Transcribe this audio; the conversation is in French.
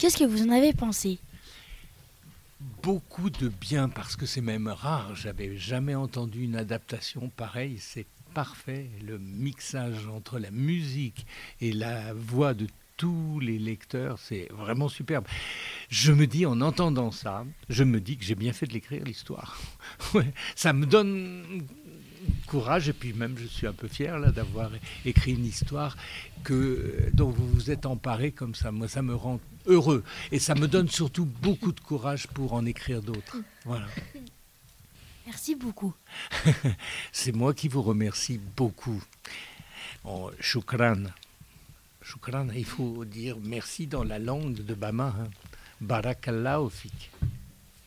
Qu'est-ce que vous en avez pensé? Beaucoup de bien, parce que c'est même rare. J'avais jamais entendu une adaptation pareille. C'est parfait. Le mixage entre la musique et la voix de tous les lecteurs, c'est vraiment superbe. Je me dis, en entendant ça, je me dis que j'ai bien fait de l'écrire, l'histoire. ça me donne courage et puis même je suis un peu fier là d'avoir écrit une histoire que dont vous vous êtes emparé comme ça. Moi, ça me rend heureux et ça me donne surtout beaucoup de courage pour en écrire d'autres. Voilà. Merci beaucoup. C'est moi qui vous remercie beaucoup. Shukran. Shukran, il faut dire merci dans la langue de Bama. Hein.